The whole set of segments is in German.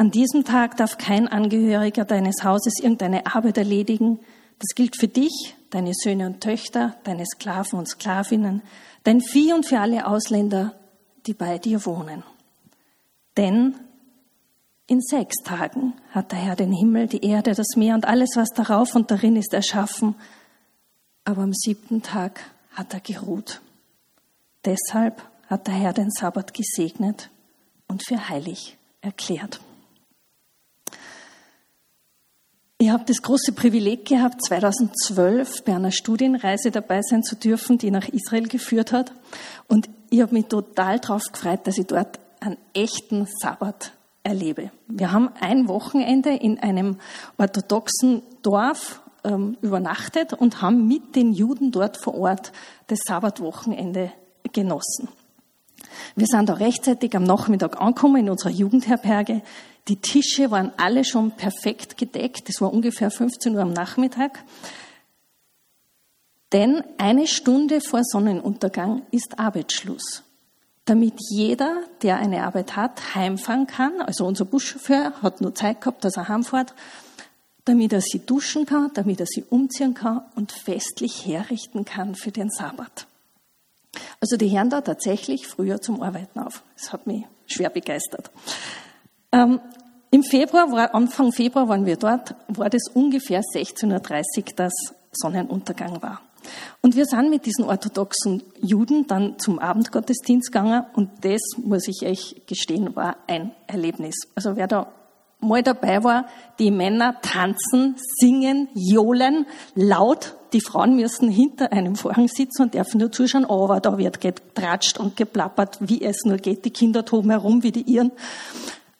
An diesem Tag darf kein Angehöriger deines Hauses irgendeine Arbeit erledigen. Das gilt für dich, deine Söhne und Töchter, deine Sklaven und Sklavinnen, dein Vieh und für alle Ausländer, die bei dir wohnen. Denn in sechs Tagen hat der Herr den Himmel, die Erde, das Meer und alles, was darauf und darin ist, erschaffen. Aber am siebten Tag hat er geruht. Deshalb hat der Herr den Sabbat gesegnet und für heilig erklärt. Ich habe das große Privileg gehabt, 2012 bei einer Studienreise dabei sein zu dürfen, die nach Israel geführt hat. Und ich habe mich total darauf gefreut, dass ich dort einen echten Sabbat erlebe. Wir haben ein Wochenende in einem orthodoxen Dorf ähm, übernachtet und haben mit den Juden dort vor Ort das Sabbatwochenende genossen. Wir sind auch rechtzeitig am Nachmittag angekommen in unserer Jugendherberge. Die Tische waren alle schon perfekt gedeckt. Es war ungefähr 15 Uhr am Nachmittag. Denn eine Stunde vor Sonnenuntergang ist Arbeitsschluss. Damit jeder, der eine Arbeit hat, heimfahren kann. Also unser Buschauffeur hat nur Zeit gehabt, dass er heimfährt. Damit er sie duschen kann, damit er sie umziehen kann und festlich herrichten kann für den Sabbat. Also die hören da tatsächlich früher zum Arbeiten auf. Das hat mich schwer begeistert. Ähm, Im Februar, war, Anfang Februar waren wir dort, war das ungefähr 16.30 Uhr, dass Sonnenuntergang war. Und wir sind mit diesen orthodoxen Juden dann zum Abendgottesdienst gegangen und das, muss ich euch gestehen, war ein Erlebnis. Also wer da mal dabei war, die Männer tanzen, singen, johlen, laut. Die Frauen müssen hinter einem Vorhang sitzen und dürfen nur zuschauen, aber da wird getratscht und geplappert, wie es nur geht. Die Kinder toben herum wie die Iren.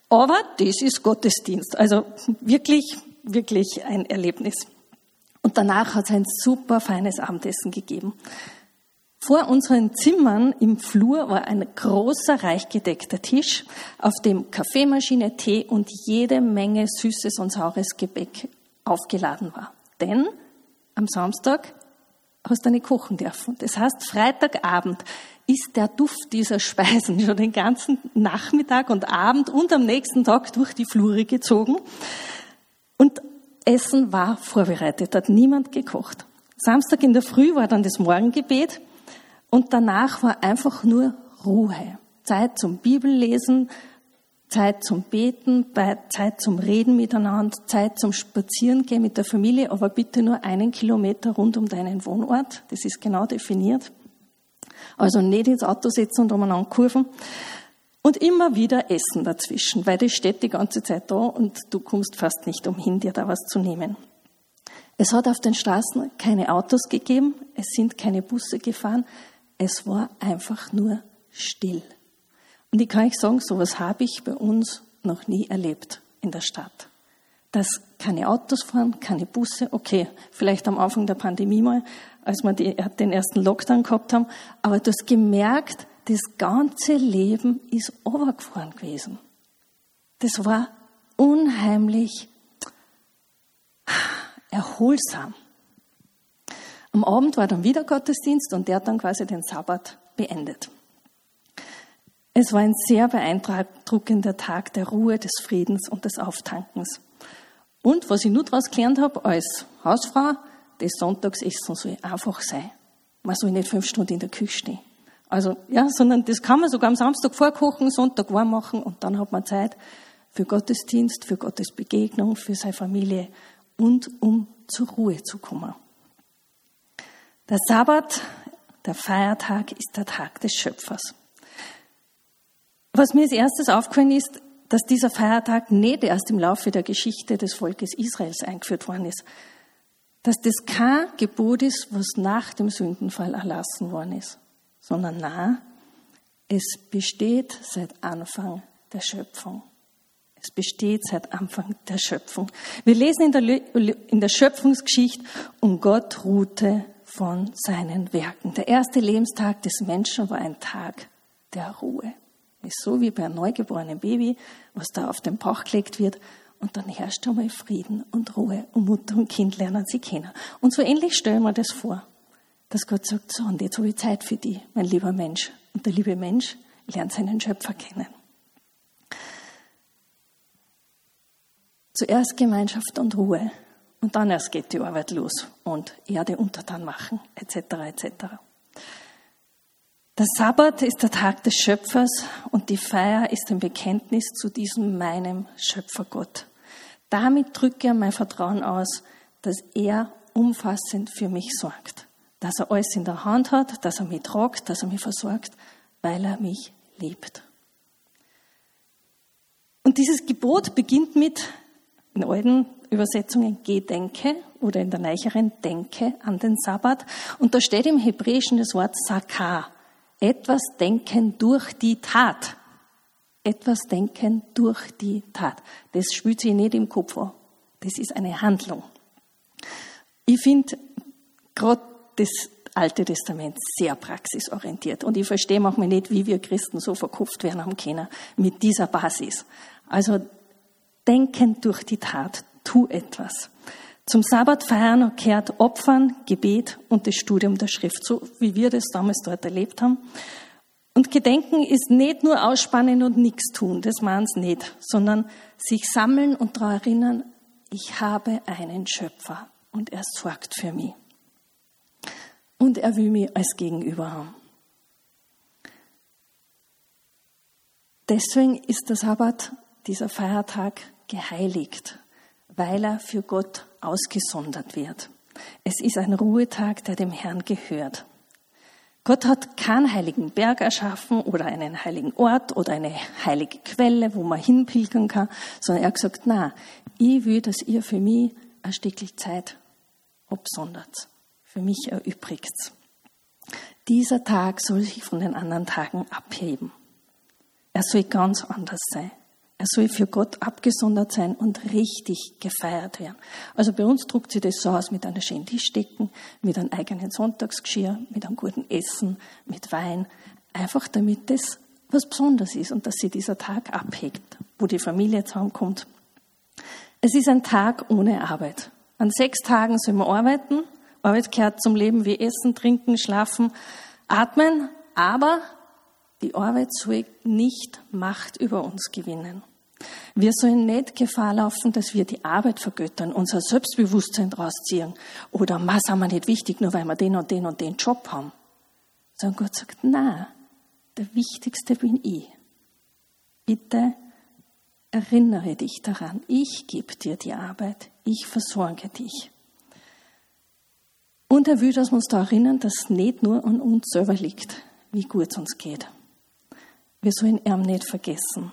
Aber das ist Gottesdienst. Also wirklich, wirklich ein Erlebnis. Und danach hat es ein super feines Abendessen gegeben. Vor unseren Zimmern im Flur war ein großer, reich gedeckter Tisch, auf dem Kaffeemaschine, Tee und jede Menge süßes und saures Gebäck aufgeladen war. Denn am Samstag hast du nicht kochen dürfen. Das heißt, Freitagabend ist der Duft dieser Speisen schon den ganzen Nachmittag und Abend und am nächsten Tag durch die Flure gezogen. Und Essen war vorbereitet, hat niemand gekocht. Samstag in der Früh war dann das Morgengebet und danach war einfach nur Ruhe. Zeit zum Bibellesen, Zeit zum Beten, Zeit zum Reden miteinander, Zeit zum Spazierengehen mit der Familie, aber bitte nur einen Kilometer rund um deinen Wohnort. Das ist genau definiert. Also nicht ins Auto setzen und umeinander kurven. Und immer wieder Essen dazwischen, weil das steht die ganze Zeit da und du kommst fast nicht umhin, dir da was zu nehmen. Es hat auf den Straßen keine Autos gegeben, es sind keine Busse gefahren, es war einfach nur still. Und ich kann euch sagen, sowas habe ich bei uns noch nie erlebt in der Stadt. Dass keine Autos fahren, keine Busse, okay, vielleicht am Anfang der Pandemie mal, als wir die, den ersten Lockdown gehabt haben, aber du hast gemerkt, das ganze Leben ist overgefahren gewesen. Das war unheimlich erholsam. Am Abend war dann wieder Gottesdienst und der hat dann quasi den Sabbat beendet. Es war ein sehr beeindruckender Tag der Ruhe, des Friedens und des Auftankens. Und was ich nur daraus gelernt habe als Hausfrau, das Sonntagsessen soll einfach sein. Man soll nicht fünf Stunden in der Küche stehen. Also, ja, sondern das kann man sogar am Samstag vorkochen, Sonntag warm machen und dann hat man Zeit für Gottesdienst, für Gottes Begegnung, für seine Familie und um zur Ruhe zu kommen. Der Sabbat, der Feiertag, ist der Tag des Schöpfers. Was mir als erstes aufgefallen ist, dass dieser Feiertag nicht erst im Laufe der Geschichte des Volkes Israels eingeführt worden ist. Dass das kein Gebot ist, was nach dem Sündenfall erlassen worden ist, sondern na, es besteht seit Anfang der Schöpfung. Es besteht seit Anfang der Schöpfung. Wir lesen in der, in der Schöpfungsgeschichte, und Gott ruhte von seinen Werken. Der erste Lebenstag des Menschen war ein Tag der Ruhe. Ist so wie bei einem neugeborenen Baby, was da auf den Bauch gelegt wird und dann herrscht einmal Frieden und Ruhe und Mutter und Kind lernen sie kennen. Und so ähnlich stellen wir das vor, dass Gott sagt, so und jetzt habe ich Zeit für dich, mein lieber Mensch. Und der liebe Mensch lernt seinen Schöpfer kennen. Zuerst Gemeinschaft und Ruhe und dann erst geht die Arbeit los und Erde untertan machen, etc. etc. Der Sabbat ist der Tag des Schöpfers und die Feier ist ein Bekenntnis zu diesem meinem Schöpfergott. Damit drücke er mein Vertrauen aus, dass er umfassend für mich sorgt, dass er alles in der Hand hat, dass er mich tragt, dass er mich versorgt, weil er mich liebt. Und dieses Gebot beginnt mit, in alten Übersetzungen, Gedenke oder in der neueren, Denke an den Sabbat. Und da steht im Hebräischen das Wort Sakar etwas denken durch die Tat. Etwas denken durch die Tat. Das spült sich nicht im Kopf an. Das ist eine Handlung. Ich finde gerade das Alte Testament sehr praxisorientiert. Und ich verstehe manchmal nicht, wie wir Christen so verkopft werden haben können mit dieser Basis. Also denken durch die Tat, tu etwas. Zum Sabbat feiern gehört Opfern, Gebet und das Studium der Schrift, so wie wir das damals dort erlebt haben. Und Gedenken ist nicht nur ausspannen und nichts tun, das meinen es nicht, sondern sich sammeln und daran erinnern, ich habe einen Schöpfer und er sorgt für mich. Und er will mich als Gegenüber haben. Deswegen ist der Sabbat, dieser Feiertag, geheiligt, weil er für Gott ausgesondert wird. Es ist ein Ruhetag, der dem Herrn gehört. Gott hat keinen heiligen Berg erschaffen oder einen heiligen Ort oder eine heilige Quelle, wo man hinpilgern kann, sondern er hat gesagt, na, ich will, dass ihr für mich ein Stückchen Zeit absondert, für mich erübrigt. Dieser Tag soll sich von den anderen Tagen abheben. Er soll ganz anders sein. Er soll für Gott abgesondert sein und richtig gefeiert werden. Also bei uns druckt sich das so aus mit einer schönen Tischdecken, mit einem eigenen Sonntagsgeschirr, mit einem guten Essen, mit Wein. Einfach damit das was Besonderes ist und dass sich dieser Tag abhegt, wo die Familie zusammenkommt. Es ist ein Tag ohne Arbeit. An sechs Tagen soll man arbeiten. Arbeit gehört zum Leben wie Essen, Trinken, Schlafen, Atmen. Aber die Arbeit soll nicht Macht über uns gewinnen. Wir sollen nicht Gefahr laufen, dass wir die Arbeit vergöttern, unser Selbstbewusstsein draus ziehen oder was haben wir nicht wichtig, nur weil wir den und den und den Job haben. Sondern Gott sagt, na, der Wichtigste bin ich. Bitte erinnere dich daran, ich gebe dir die Arbeit, ich versorge dich. Und er will, dass wir uns da erinnern, dass es nicht nur an uns selber liegt, wie gut es uns geht. Wir sollen ihn nicht vergessen.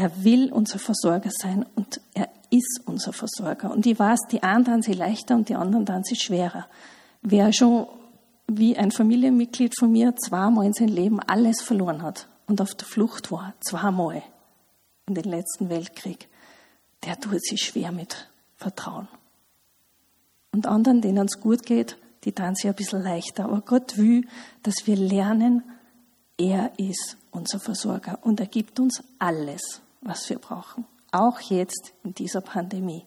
Er will unser Versorger sein und er ist unser Versorger. Und ich weiß, die einen dann sie leichter und die anderen dann sie schwerer. Wer schon wie ein Familienmitglied von mir zweimal in seinem Leben alles verloren hat und auf der Flucht war, zweimal in den letzten Weltkrieg, der tut sich schwer mit Vertrauen. Und anderen, denen es gut geht, die tun sich ein bisschen leichter. Aber Gott will, dass wir lernen, er ist unser Versorger und er gibt uns alles, was wir brauchen. Auch jetzt in dieser Pandemie.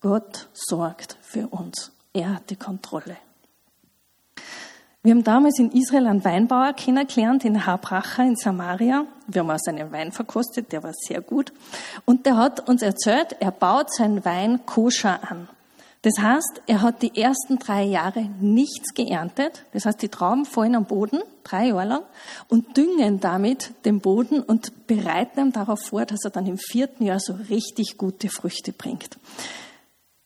Gott sorgt für uns. Er hat die Kontrolle. Wir haben damals in Israel einen Weinbauer kennengelernt, in Habracha in Samaria. Wir haben auch seinen Wein verkostet, der war sehr gut. Und der hat uns erzählt, er baut seinen Wein koscher an. Das heißt, er hat die ersten drei Jahre nichts geerntet. Das heißt, die Trauben fallen am Boden, drei Jahre lang, und düngen damit den Boden und bereiten ihm darauf vor, dass er dann im vierten Jahr so richtig gute Früchte bringt.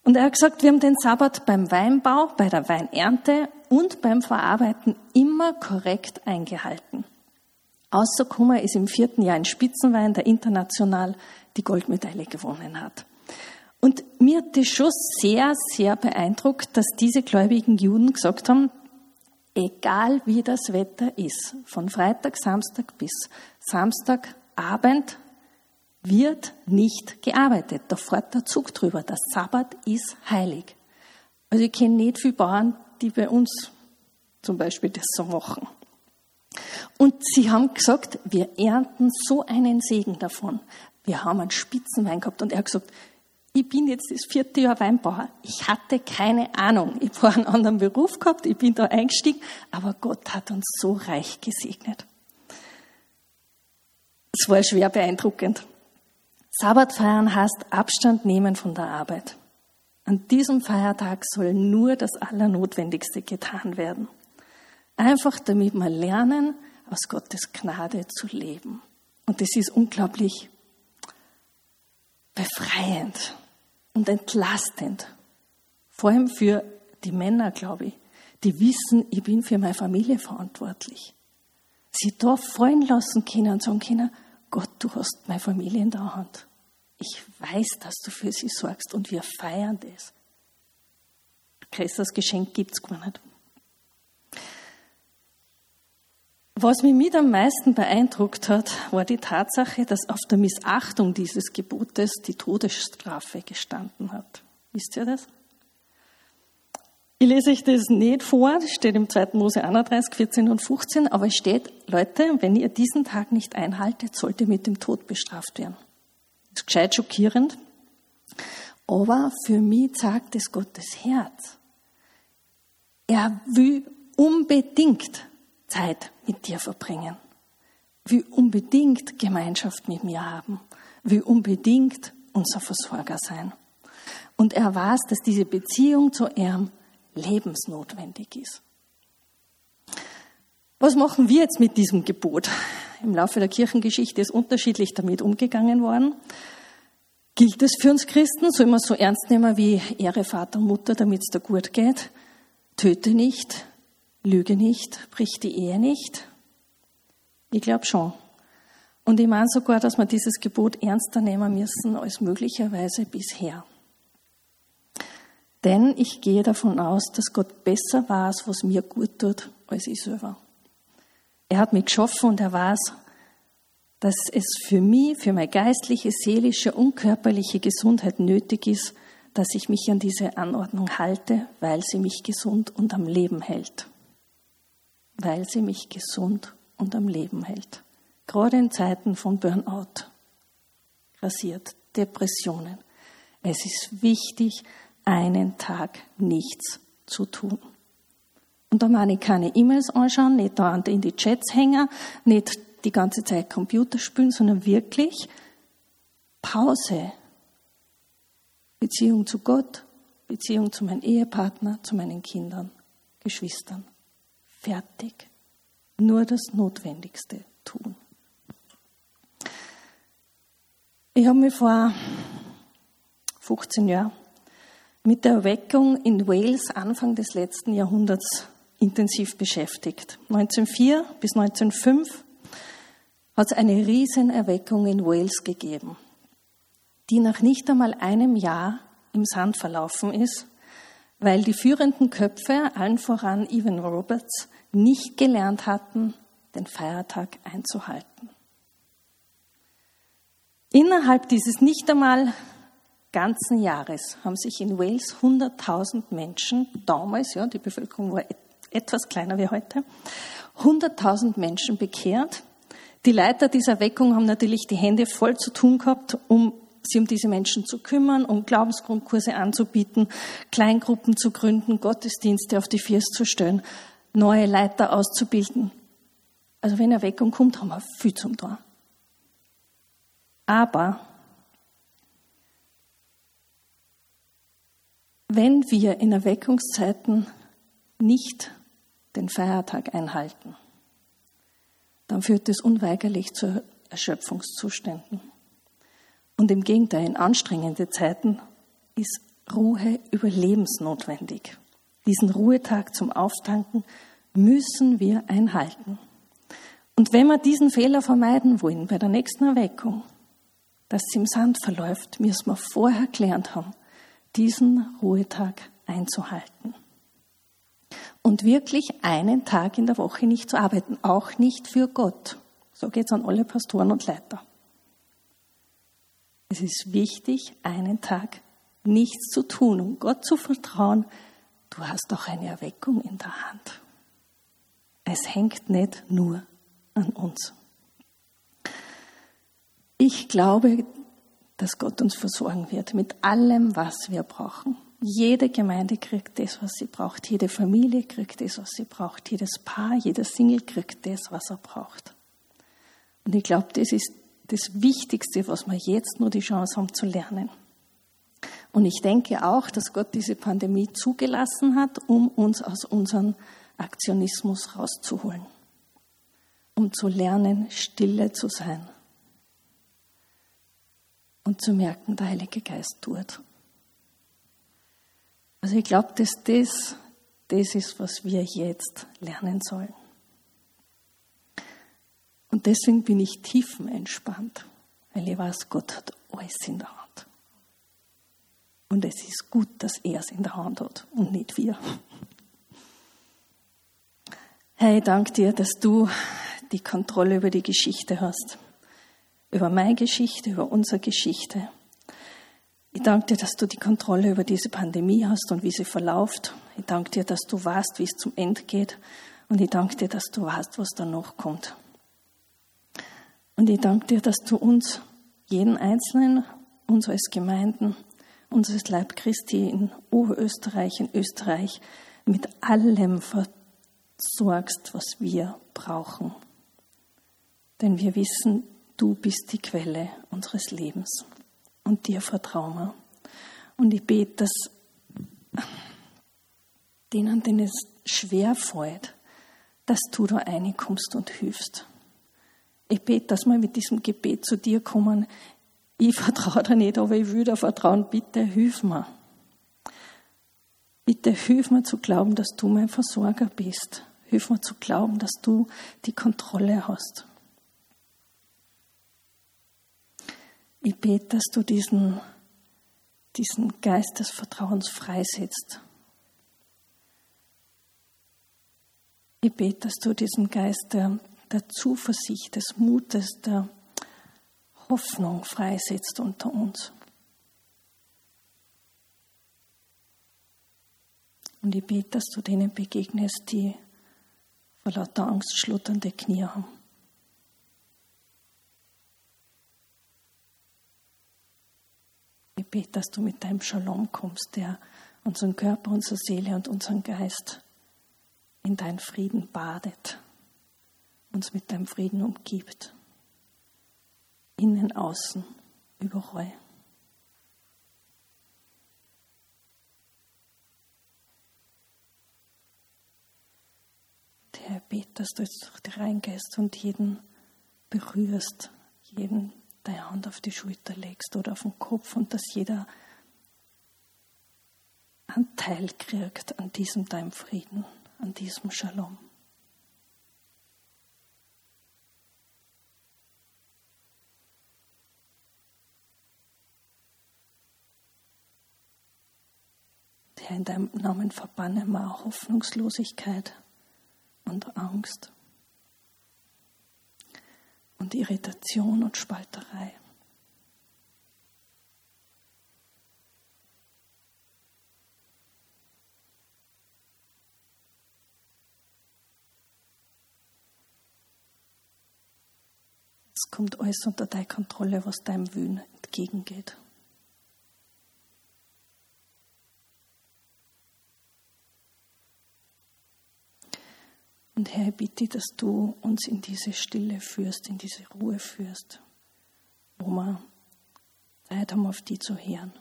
Und er hat gesagt, wir haben den Sabbat beim Weinbau, bei der Weinernte und beim Verarbeiten immer korrekt eingehalten. Außerkummer ist im vierten Jahr ein Spitzenwein, der international die Goldmedaille gewonnen hat. Und mir hat das schon sehr, sehr beeindruckt, dass diese gläubigen Juden gesagt haben, egal wie das Wetter ist, von Freitag, Samstag bis Samstagabend wird nicht gearbeitet. Da fährt der Zug drüber. Der Sabbat ist heilig. Also ich kenne nicht viele Bauern, die bei uns zum Beispiel das so machen. Und sie haben gesagt, wir ernten so einen Segen davon. Wir haben einen Spitzenwein gehabt und er hat gesagt, ich bin jetzt das vierte Jahr Weinbauer. Ich hatte keine Ahnung. Ich war einen anderen Beruf gehabt, ich bin da eingestiegen, aber Gott hat uns so reich gesegnet. Es war schwer beeindruckend. Sabbat feiern heißt Abstand nehmen von der Arbeit. An diesem Feiertag soll nur das Allernotwendigste getan werden. Einfach damit wir lernen, aus Gottes Gnade zu leben. Und das ist unglaublich befreiend und entlastend. Vor allem für die Männer, glaube ich, die wissen, ich bin für meine Familie verantwortlich. Sie da fallen lassen können und sagen können, Gott, du hast meine Familie in der Hand. Ich weiß, dass du für sie sorgst und wir feiern das. Größeres Geschenk gibt es gar nicht. Was mich mit am meisten beeindruckt hat, war die Tatsache, dass auf der Missachtung dieses Gebotes die Todesstrafe gestanden hat. Wisst ihr das? Ich lese euch das nicht vor, das steht im 2. Mose 31, 14 und 15, aber es steht, Leute, wenn ihr diesen Tag nicht einhaltet, sollt ihr mit dem Tod bestraft werden. Das ist gescheit schockierend, aber für mich sagt es Gottes Herz. Er will unbedingt Zeit mit dir verbringen, will unbedingt Gemeinschaft mit mir haben, will unbedingt unser Versorger sein. Und er weiß, dass diese Beziehung zu ihm lebensnotwendig ist. Was machen wir jetzt mit diesem Gebot? Im Laufe der Kirchengeschichte ist unterschiedlich damit umgegangen worden. Gilt es für uns Christen? Soll man so ernst nehmen wie Ehre Vater und Mutter, damit es da gut geht? Töte nicht, lüge nicht, brich die Ehe nicht. Ich glaube schon. Und ich meine sogar, dass wir dieses Gebot ernster nehmen müssen als möglicherweise bisher. Denn ich gehe davon aus, dass Gott besser weiß, was mir gut tut, als ich selber. Er hat mich geschaffen und er weiß, dass es für mich, für meine geistliche, seelische und körperliche Gesundheit nötig ist, dass ich mich an diese Anordnung halte, weil sie mich gesund und am Leben hält. Weil sie mich gesund und am Leben hält. Gerade in Zeiten von Burnout, rasiert, Depressionen. Es ist wichtig, einen Tag nichts zu tun. Und da meine ich keine E-Mails anschauen, nicht da in die Chats hängen, nicht die ganze Zeit Computer spielen, sondern wirklich Pause, Beziehung zu Gott, Beziehung zu meinem Ehepartner, zu meinen Kindern, Geschwistern. Fertig. Nur das Notwendigste tun. Ich habe mich vor 15 Jahren mit der Erweckung in Wales Anfang des letzten Jahrhunderts intensiv beschäftigt. 1904 bis 1905 hat es eine Riesenerweckung in Wales gegeben die nach nicht einmal einem Jahr im Sand verlaufen ist, weil die führenden Köpfe, allen voran Evan Roberts, nicht gelernt hatten, den Feiertag einzuhalten. Innerhalb dieses nicht einmal ganzen Jahres haben sich in Wales 100.000 Menschen, damals, ja, die Bevölkerung war etwas kleiner wie heute, 100.000 Menschen bekehrt. Die Leiter dieser Weckung haben natürlich die Hände voll zu tun gehabt, um sich um diese Menschen zu kümmern, um Glaubensgrundkurse anzubieten, Kleingruppen zu gründen, Gottesdienste auf die Viers zu stellen, neue Leiter auszubilden. Also wenn Erweckung kommt, haben wir viel zum Tor. Aber wenn wir in Erweckungszeiten nicht den Feiertag einhalten, dann führt es unweigerlich zu Erschöpfungszuständen. Und im Gegenteil, in anstrengenden Zeiten ist Ruhe überlebensnotwendig. Diesen Ruhetag zum Auftanken müssen wir einhalten. Und wenn wir diesen Fehler vermeiden wollen bei der nächsten Erweckung, dass es im Sand verläuft, müssen wir vorher gelernt haben, diesen Ruhetag einzuhalten. Und wirklich einen Tag in der Woche nicht zu arbeiten, auch nicht für Gott. So geht es an alle Pastoren und Leiter. Es ist wichtig, einen Tag nichts zu tun, um Gott zu vertrauen. Du hast doch eine Erweckung in der Hand. Es hängt nicht nur an uns. Ich glaube, dass Gott uns versorgen wird mit allem, was wir brauchen. Jede Gemeinde kriegt das, was sie braucht. Jede Familie kriegt das, was sie braucht. Jedes Paar, jeder Single kriegt das, was er braucht. Und ich glaube, das ist das Wichtigste, was wir jetzt nur die Chance haben zu lernen. Und ich denke auch, dass Gott diese Pandemie zugelassen hat, um uns aus unserem Aktionismus rauszuholen. Um zu lernen, stille zu sein. Und zu merken, der Heilige Geist tut. Also ich glaube, dass das, das ist, was wir jetzt lernen sollen. Und deswegen bin ich tiefenentspannt, weil ich weiß, Gott hat alles in der Hand. Und es ist gut, dass er es in der Hand hat und nicht wir. Herr, ich danke dir, dass du die Kontrolle über die Geschichte hast. Über meine Geschichte, über unsere Geschichte. Ich danke dir, dass du die Kontrolle über diese Pandemie hast und wie sie verläuft. Ich danke dir, dass du weißt, wie es zum Ende geht. Und ich danke dir, dass du weißt, was da noch kommt. Und ich danke dir, dass du uns, jeden Einzelnen, uns als Gemeinden, unseres Leib Christi in Oberösterreich, in Österreich, mit allem versorgst, was wir brauchen. Denn wir wissen, du bist die Quelle unseres Lebens und dir vertrauen wir. Und ich bete, dass denen, denen es schwer fällt, dass du da reinkommst und hilfst. Ich bete, dass wir mit diesem Gebet zu dir kommen. Ich vertraue dir nicht, aber ich will dir vertrauen. Bitte hilf mir. Bitte hilf mir zu glauben, dass du mein Versorger bist. Hilf mir zu glauben, dass du die Kontrolle hast. Ich bete, dass du diesen, diesen Geist des Vertrauens freisetzt. Ich bete, dass du diesen Geist der der Zuversicht, des Mutes, der Hoffnung freisetzt unter uns. Und ich bete, dass du denen begegnest, die vor lauter Angst schlutternde Knie haben. Ich bete, dass du mit deinem Shalom kommst, der unseren Körper, unsere Seele und unseren Geist in deinen Frieden badet uns mit deinem Frieden umgibt. Innen, außen, überall. Herr, bete, dass du jetzt durch die reingehst und jeden berührst, jeden deine Hand auf die Schulter legst oder auf den Kopf und dass jeder Anteil kriegt an diesem deinem Frieden, an diesem Shalom. Herr, in deinem Namen verbannen wir auch Hoffnungslosigkeit und Angst und Irritation und Spalterei. Es kommt alles unter deine Kontrolle, was deinem Wühn entgegengeht. Und Herr, ich bitte, dass du uns in diese Stille führst, in diese Ruhe führst, wo wir Zeit haben, auf die zu hören.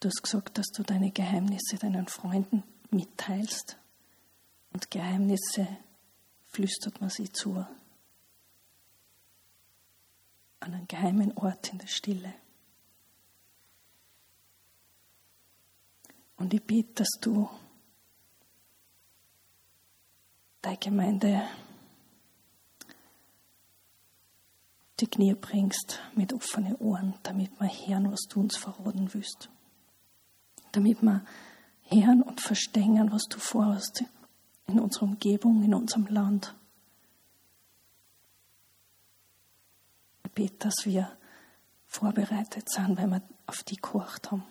Du hast gesagt, dass du deine Geheimnisse deinen Freunden mitteilst und Geheimnisse flüstert man sie zu. An einem geheimen Ort in der Stille. Und ich bitte, dass du deine Gemeinde die Knie bringst mit offenen Ohren, damit wir hören, was du uns verraten willst. Damit wir hören und verstehen, was du vorhast in unserer Umgebung, in unserem Land. Ich bete, dass wir vorbereitet sind, weil wir auf die gekocht haben.